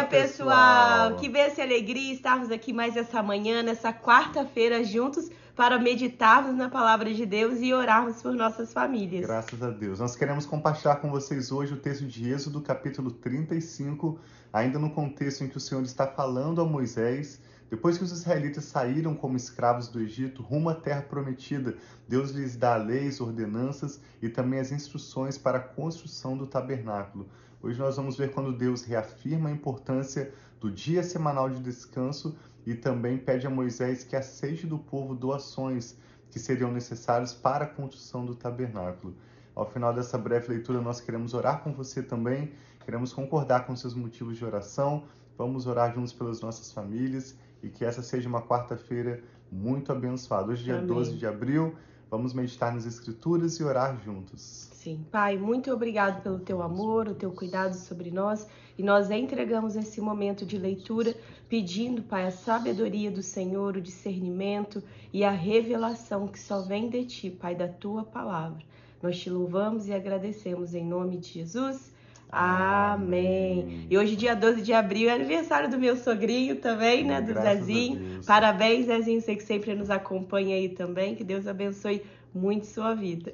dia, pessoal! Que bênção e alegria estarmos aqui mais essa manhã, nessa quarta-feira, juntos para meditarmos na palavra de Deus e orarmos por nossas famílias. Graças a Deus. Nós queremos compartilhar com vocês hoje o texto de Êxodo, capítulo 35, ainda no contexto em que o Senhor está falando a Moisés depois que os israelitas saíram como escravos do Egito rumo à terra prometida, Deus lhes dá leis, ordenanças e também as instruções para a construção do tabernáculo. Hoje nós vamos ver quando Deus reafirma a importância do dia semanal de descanso e também pede a Moisés que aceite do povo doações que seriam necessárias para a construção do tabernáculo. Ao final dessa breve leitura, nós queremos orar com você também, queremos concordar com seus motivos de oração, vamos orar juntos pelas nossas famílias e que essa seja uma quarta-feira muito abençoada. Hoje, dia Amém. 12 de abril, vamos meditar nas Escrituras e orar juntos. Sim, Pai, muito obrigado pelo teu amor, o teu cuidado sobre nós e nós entregamos esse momento de leitura pedindo, Pai, a sabedoria do Senhor, o discernimento e a revelação que só vem de ti, Pai, da tua palavra. Nós te louvamos e agradecemos em nome de Jesus. Amém. E hoje, dia 12 de abril, é aniversário do meu sogrinho também, né? Do Graças Zezinho. Parabéns, Zezinho. Sei que sempre nos acompanha aí também. Que Deus abençoe muito sua vida.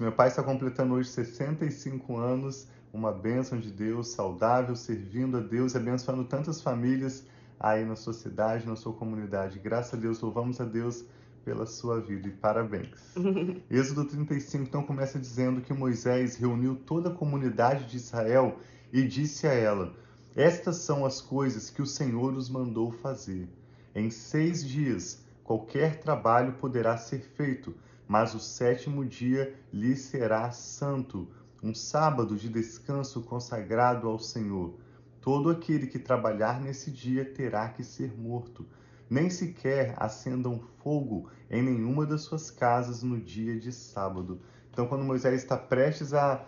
Meu pai está completando hoje 65 anos. Uma bênção de Deus, saudável, servindo a Deus, abençoando tantas famílias aí na sua cidade, na sua comunidade. Graças a Deus, louvamos a Deus pela sua vida e parabéns. Êxodo 35 então começa dizendo que Moisés reuniu toda a comunidade de Israel e disse a ela: Estas são as coisas que o Senhor os mandou fazer. Em seis dias qualquer trabalho poderá ser feito, mas o sétimo dia lhe será santo, um sábado de descanso consagrado ao Senhor. Todo aquele que trabalhar nesse dia terá que ser morto nem sequer acendam fogo em nenhuma das suas casas no dia de sábado. Então, quando Moisés está prestes a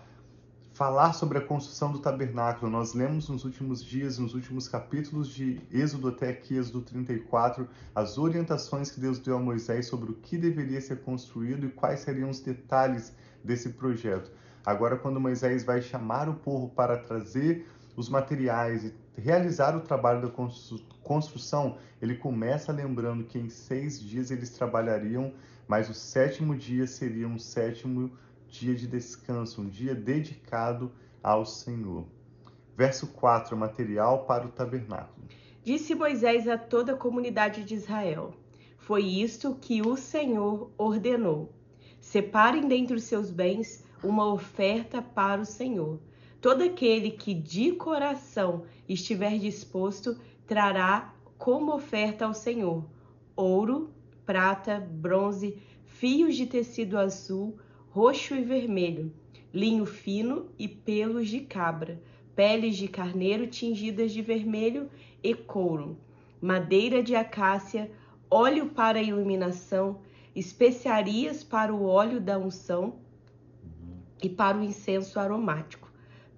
falar sobre a construção do tabernáculo, nós lemos nos últimos dias, nos últimos capítulos de Êxodo até aqui, Êxodo 34, as orientações que Deus deu a Moisés sobre o que deveria ser construído e quais seriam os detalhes desse projeto. Agora, quando Moisés vai chamar o povo para trazer os materiais e realizar o trabalho da construção, ele começa lembrando que em seis dias eles trabalhariam, mas o sétimo dia seria um sétimo dia de descanso, um dia dedicado ao Senhor. Verso 4, material para o tabernáculo. Disse Moisés a toda a comunidade de Israel: Foi isto que o Senhor ordenou. Separem dentre os seus bens uma oferta para o Senhor Todo aquele que de coração estiver disposto trará como oferta ao Senhor ouro, prata, bronze, fios de tecido azul, roxo e vermelho, linho fino e pelos de cabra, peles de carneiro tingidas de vermelho e couro, madeira de acácia, óleo para iluminação, especiarias para o óleo da unção e para o incenso aromático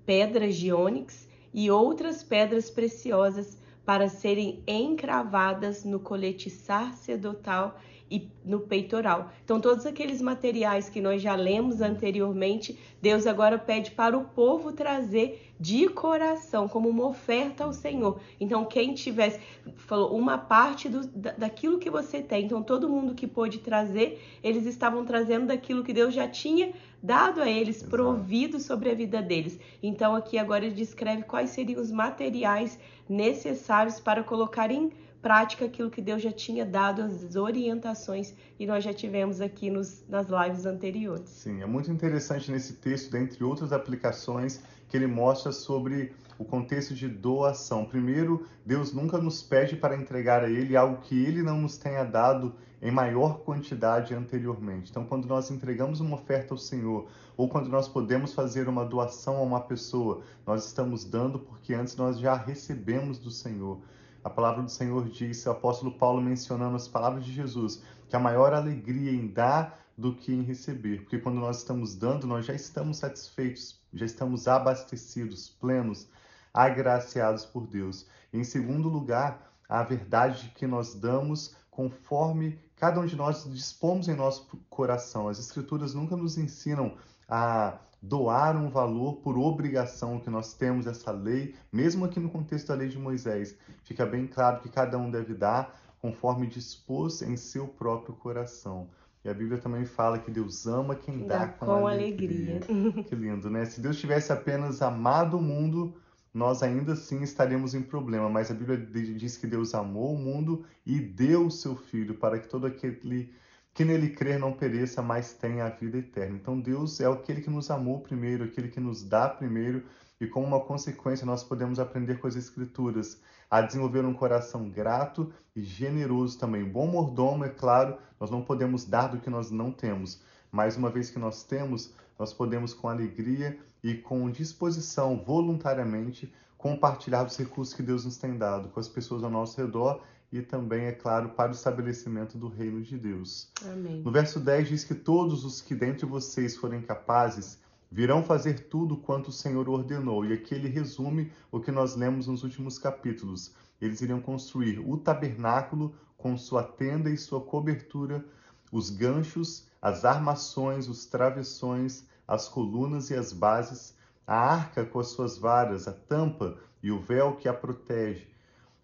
pedras de ônix e outras pedras preciosas para serem encravadas no colete sacerdotal e no peitoral. Então, todos aqueles materiais que nós já lemos anteriormente, Deus agora pede para o povo trazer de coração, como uma oferta ao Senhor. Então, quem tivesse, falou, uma parte do, daquilo que você tem. Então, todo mundo que pôde trazer, eles estavam trazendo daquilo que Deus já tinha dado a eles, Exato. provido sobre a vida deles. Então, aqui agora ele descreve quais seriam os materiais necessários para colocar em prática aquilo que Deus já tinha dado as orientações e nós já tivemos aqui nos, nas lives anteriores. Sim, é muito interessante nesse texto, dentre outras aplicações, que ele mostra sobre o contexto de doação. Primeiro, Deus nunca nos pede para entregar a Ele algo que Ele não nos tenha dado em maior quantidade anteriormente. Então, quando nós entregamos uma oferta ao Senhor, ou quando nós podemos fazer uma doação a uma pessoa, nós estamos dando porque antes nós já recebemos do Senhor. A palavra do Senhor diz, o apóstolo Paulo mencionando as palavras de Jesus, que a maior alegria em dar do que em receber, porque quando nós estamos dando, nós já estamos satisfeitos, já estamos abastecidos, plenos, agraciados por Deus. Em segundo lugar, a verdade de que nós damos conforme cada um de nós dispomos em nosso coração. As Escrituras nunca nos ensinam a doar um valor por obrigação que nós temos essa lei, mesmo aqui no contexto da lei de Moisés, fica bem claro que cada um deve dar conforme dispôs em seu próprio coração. E a Bíblia também fala que Deus ama quem dá, dá com, com, alegria. alegria. que lindo, né? Se Deus tivesse apenas amado o mundo, nós ainda assim estaríamos em problema. Mas a Bíblia diz que Deus amou o mundo e deu o seu Filho para que todo aquele que nele crer não pereça, mas tenha a vida eterna. Então Deus é aquele que nos amou primeiro, aquele que nos dá primeiro, e como uma consequência nós podemos aprender com as Escrituras a desenvolver um coração grato e generoso também. Bom mordomo, é claro, nós não podemos dar do que nós não temos, mas uma vez que nós temos, nós podemos com alegria e com disposição, voluntariamente, compartilhar os recursos que Deus nos tem dado com as pessoas ao nosso redor e também, é claro, para o estabelecimento do reino de Deus. Amém. No verso 10 diz que todos os que dentre vocês forem capazes virão fazer tudo quanto o Senhor ordenou. E aqui ele resume o que nós lemos nos últimos capítulos. Eles iriam construir o tabernáculo com sua tenda e sua cobertura, os ganchos, as armações, os travessões, as colunas e as bases, a arca com as suas varas, a tampa e o véu que a protege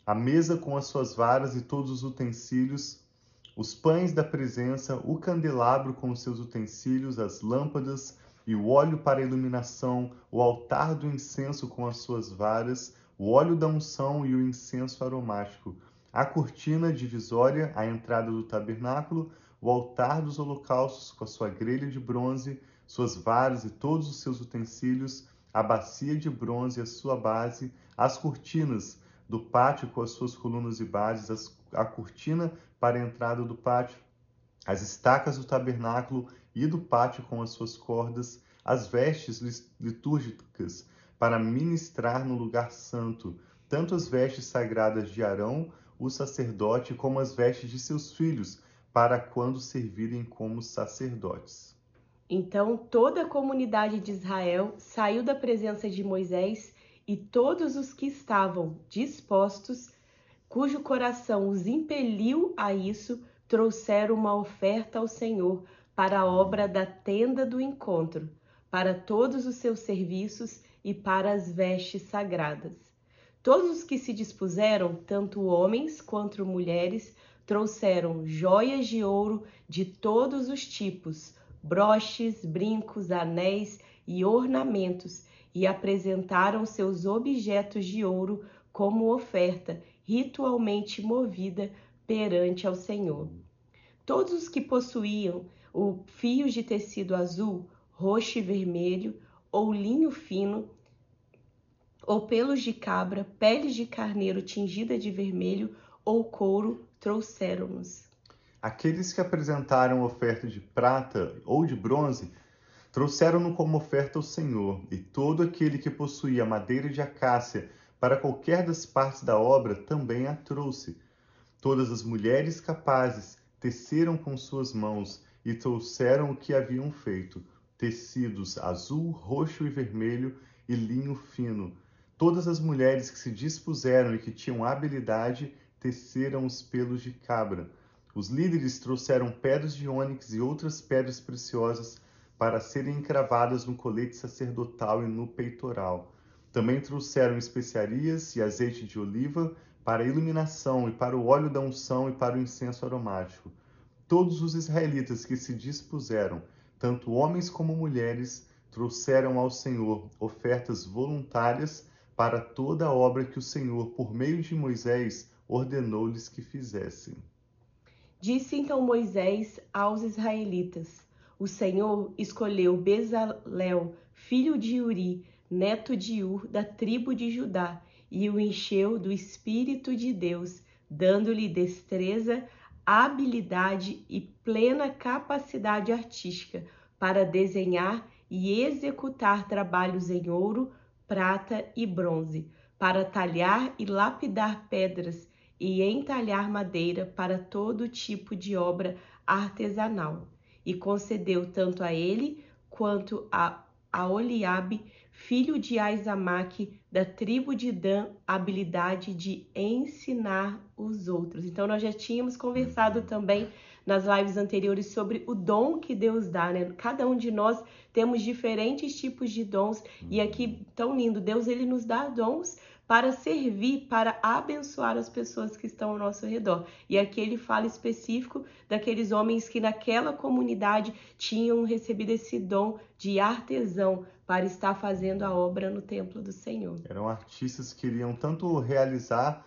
a mesa com as suas varas e todos os utensílios, os pães da presença, o candelabro com os seus utensílios, as lâmpadas e o óleo para iluminação, o altar do incenso com as suas varas, o óleo da unção e o incenso aromático, a cortina divisória, a entrada do tabernáculo, o altar dos holocaustos com a sua grelha de bronze, suas varas e todos os seus utensílios, a bacia de bronze e a sua base, as cortinas, do pátio com as suas colunas e bases, as, a cortina para a entrada do pátio, as estacas do tabernáculo e do pátio com as suas cordas, as vestes litúrgicas para ministrar no lugar santo, tanto as vestes sagradas de Arão, o sacerdote, como as vestes de seus filhos, para quando servirem como sacerdotes. Então toda a comunidade de Israel saiu da presença de Moisés e todos os que estavam dispostos, cujo coração os impeliu a isso, trouxeram uma oferta ao Senhor para a obra da tenda do encontro, para todos os seus serviços e para as vestes sagradas. Todos os que se dispuseram, tanto homens quanto mulheres, trouxeram joias de ouro de todos os tipos, broches, brincos, anéis e ornamentos e apresentaram seus objetos de ouro como oferta ritualmente movida perante ao Senhor. Todos os que possuíam o fios de tecido azul, roxo e vermelho, ou linho fino, ou pelos de cabra, peles de carneiro tingida de vermelho ou couro, trouxeram-nos. Aqueles que apresentaram oferta de prata ou de bronze Trouxeram-no como oferta ao Senhor, e todo aquele que possuía madeira de acácia para qualquer das partes da obra também a trouxe. Todas as mulheres capazes teceram com suas mãos e trouxeram o que haviam feito: tecidos azul, roxo e vermelho e linho fino. Todas as mulheres que se dispuseram e que tinham habilidade teceram os pelos de cabra. Os líderes trouxeram pedras de ônix e outras pedras preciosas para serem encravadas no colete sacerdotal e no peitoral. Também trouxeram especiarias e azeite de oliva para a iluminação e para o óleo da unção e para o incenso aromático. Todos os israelitas que se dispuseram, tanto homens como mulheres, trouxeram ao Senhor ofertas voluntárias para toda a obra que o Senhor, por meio de Moisés, ordenou-lhes que fizessem. Disse então Moisés aos israelitas: o Senhor escolheu Bezalel, filho de Uri, neto de Ur, da tribo de Judá, e o encheu do Espírito de Deus, dando-lhe destreza, habilidade e plena capacidade artística para desenhar e executar trabalhos em ouro, prata e bronze, para talhar e lapidar pedras e entalhar madeira para todo tipo de obra artesanal e concedeu tanto a ele quanto a, a Oliabe, filho de Aizamaque, da tribo de Dan a habilidade de ensinar os outros. Então, nós já tínhamos conversado também nas lives anteriores sobre o dom que Deus dá, né? Cada um de nós temos diferentes tipos de dons e aqui tão lindo, Deus ele nos dá dons para servir, para abençoar as pessoas que estão ao nosso redor. E aqui ele fala específico daqueles homens que naquela comunidade tinham recebido esse dom de artesão para estar fazendo a obra no templo do Senhor. Eram artistas que queriam tanto realizar,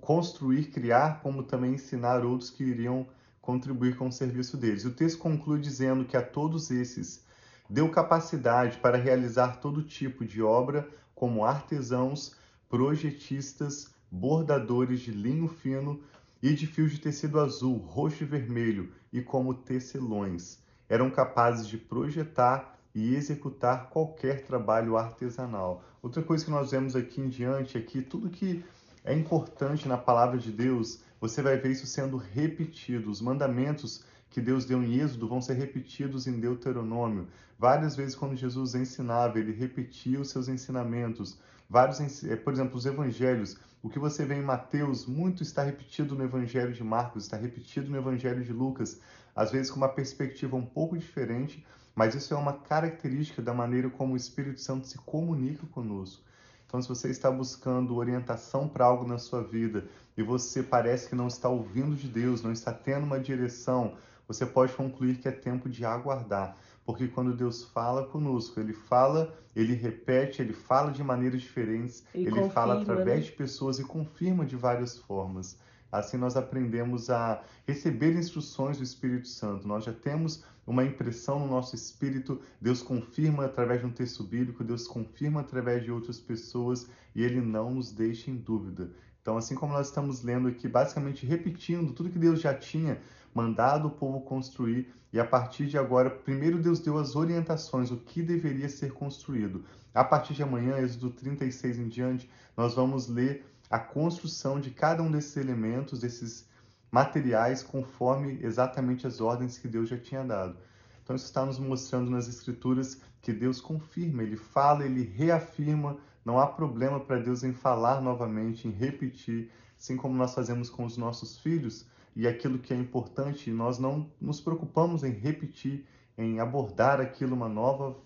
construir, criar, como também ensinar outros que iriam contribuir com o serviço deles. O texto conclui dizendo que a todos esses deu capacidade para realizar todo tipo de obra como artesãos, projetistas, bordadores de linho fino e de fios de tecido azul, roxo e vermelho, e como tecelões. Eram capazes de projetar e executar qualquer trabalho artesanal. Outra coisa que nós vemos aqui em diante é que tudo que é importante na palavra de Deus, você vai ver isso sendo repetido. Os mandamentos que Deus deu em Êxodo vão ser repetidos em Deuteronômio. Várias vezes, quando Jesus ensinava, ele repetia os seus ensinamentos. Vários, eh, por exemplo, os evangelhos. O que você vê em Mateus, muito está repetido no evangelho de Marcos, está repetido no evangelho de Lucas. Às vezes com uma perspectiva um pouco diferente, mas isso é uma característica da maneira como o Espírito Santo se comunica conosco. Então, se você está buscando orientação para algo na sua vida e você parece que não está ouvindo de Deus, não está tendo uma direção, você pode concluir que é tempo de aguardar. Porque quando Deus fala conosco, Ele fala, Ele repete, Ele fala de maneiras diferentes, Ele Ele confirma, fala através né? de pessoas e confirma de várias formas. Assim nós aprendemos a receber instruções do Espírito Santo. Nós já temos uma impressão no nosso espírito, Deus confirma através de um texto bíblico, Deus confirma através de outras pessoas e ele não nos deixa em dúvida. Então, assim como nós estamos lendo aqui, basicamente repetindo tudo que Deus já tinha mandado o povo construir, e a partir de agora, primeiro Deus deu as orientações, o que deveria ser construído. A partir de amanhã, Êxodo 36 em diante, nós vamos ler a construção de cada um desses elementos, desses materiais, conforme exatamente as ordens que Deus já tinha dado. Então, isso está nos mostrando nas Escrituras que Deus confirma, Ele fala, Ele reafirma, não há problema para Deus em falar novamente, em repetir, assim como nós fazemos com os nossos filhos, e aquilo que é importante, nós não nos preocupamos em repetir, em abordar aquilo uma nova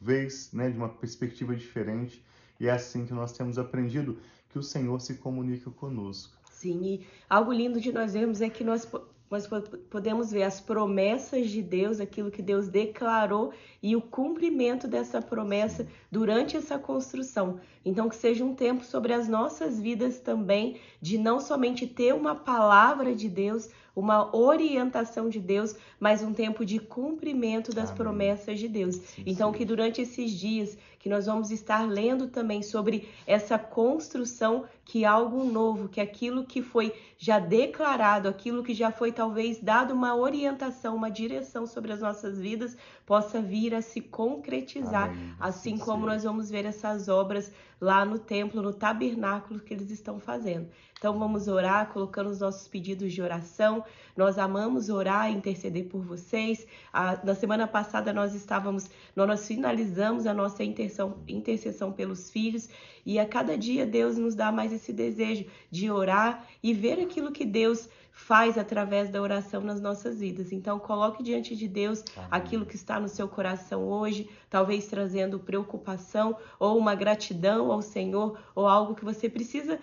vez, né, de uma perspectiva diferente, e é assim que nós temos aprendido que o Senhor se comunica conosco. Sim, e algo lindo de nós vermos é que nós, nós podemos ver as promessas de Deus, aquilo que Deus declarou e o cumprimento dessa promessa durante essa construção. Então, que seja um tempo sobre as nossas vidas também, de não somente ter uma palavra de Deus, uma orientação de Deus, mas um tempo de cumprimento das Amém. promessas de Deus. Sim, então, sim. que durante esses dias que nós vamos estar lendo também sobre essa construção, que algo novo, que aquilo que foi já declarado, aquilo que já foi talvez dado uma orientação, uma direção sobre as nossas vidas, possa vir a se concretizar, Amém. assim Assim como nós vamos ver essas obras lá no templo, no tabernáculo que eles estão fazendo. Então vamos orar, colocando os nossos pedidos de oração. Nós amamos orar e interceder por vocês. A- na semana passada nós estávamos, nós finalizamos a nossa intercessão pelos filhos e a cada dia Deus nos dá mais esse desejo de orar e ver aquilo que Deus faz através da oração nas nossas vidas. Então coloque diante de Deus Amém. aquilo que está no seu coração hoje, talvez trazendo preocupação ou uma gratidão ao Senhor ou algo que você precisa,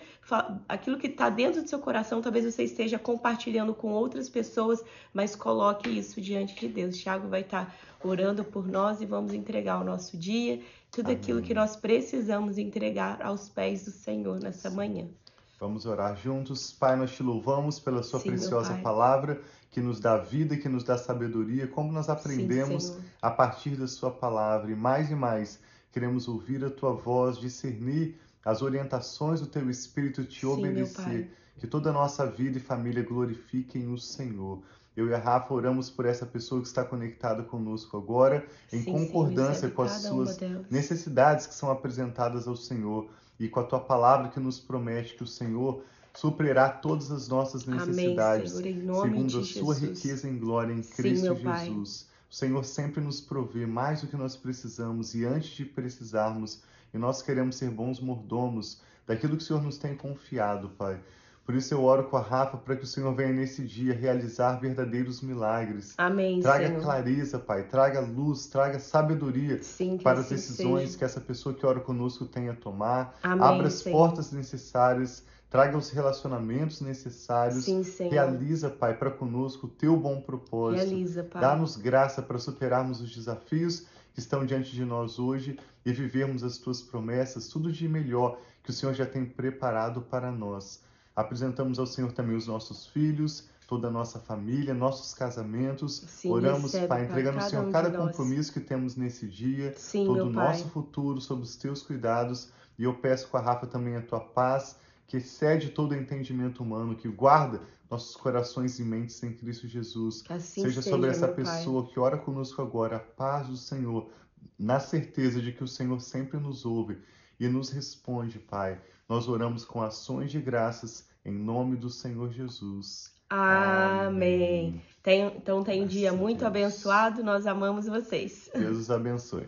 aquilo que está dentro do seu coração, talvez você esteja compartilhando com outras pessoas, mas coloque isso diante de Deus. Tiago vai estar orando por nós e vamos entregar o nosso dia, tudo aquilo Amém. que nós precisamos entregar aos pés do Senhor nessa manhã. Vamos orar juntos. Pai, nós te louvamos pela sua Sim, preciosa palavra, que nos dá vida, que nos dá sabedoria, como nós aprendemos Senhor. a partir da sua palavra. E mais e mais, queremos ouvir a tua voz, discernir as orientações do teu Espírito, te Sim, obedecer. Que toda a nossa vida e família glorifiquem o Senhor. Eu e a Rafa oramos por essa pessoa que está conectada conosco agora, em Sim, concordância Senhor, com as suas necessidades que são apresentadas ao Senhor e com a tua palavra que nos promete que o Senhor suprirá todas as nossas Amém, necessidades, Senhor, em nome segundo a sua Jesus. riqueza em glória em Sim, Cristo Pai. Jesus. O Senhor sempre nos provê mais do que nós precisamos e antes de precisarmos, e nós queremos ser bons mordomos daquilo que o Senhor nos tem confiado, Pai. Por isso eu oro com a Rafa para que o Senhor venha nesse dia realizar verdadeiros milagres. Amém, Traga Senhor. clareza, Pai. Traga luz, traga sabedoria Sim, para as assim decisões seja. que essa pessoa que ora conosco tem a tomar. Amém, Abra as Senhor. portas necessárias, traga os relacionamentos necessários. Sim, Senhor. Realiza, Pai, para conosco o teu bom propósito. Realiza, Pai. Dá-nos graça para superarmos os desafios que estão diante de nós hoje e vivermos as tuas promessas, tudo de melhor que o Senhor já tem preparado para nós. Apresentamos ao Senhor também os nossos filhos, toda a nossa família, nossos casamentos. Sim, Oramos, recebe, Pai, entregando ao Senhor um cada compromisso que temos nesse dia, Sim, todo o Pai. nosso futuro sob os teus cuidados. E eu peço com a Rafa também a tua paz, que excede todo entendimento humano, que guarda nossos corações e mentes em Cristo Jesus. Assim seja seja, sobre essa meu Pai. pessoa que ora conosco agora a paz do Senhor, na certeza de que o Senhor sempre nos ouve e nos responde, Pai. Nós oramos com ações de graças em nome do Senhor Jesus. Amém. Tem- então tem um dia muito Deus. abençoado. Nós amamos vocês. Deus os abençoe.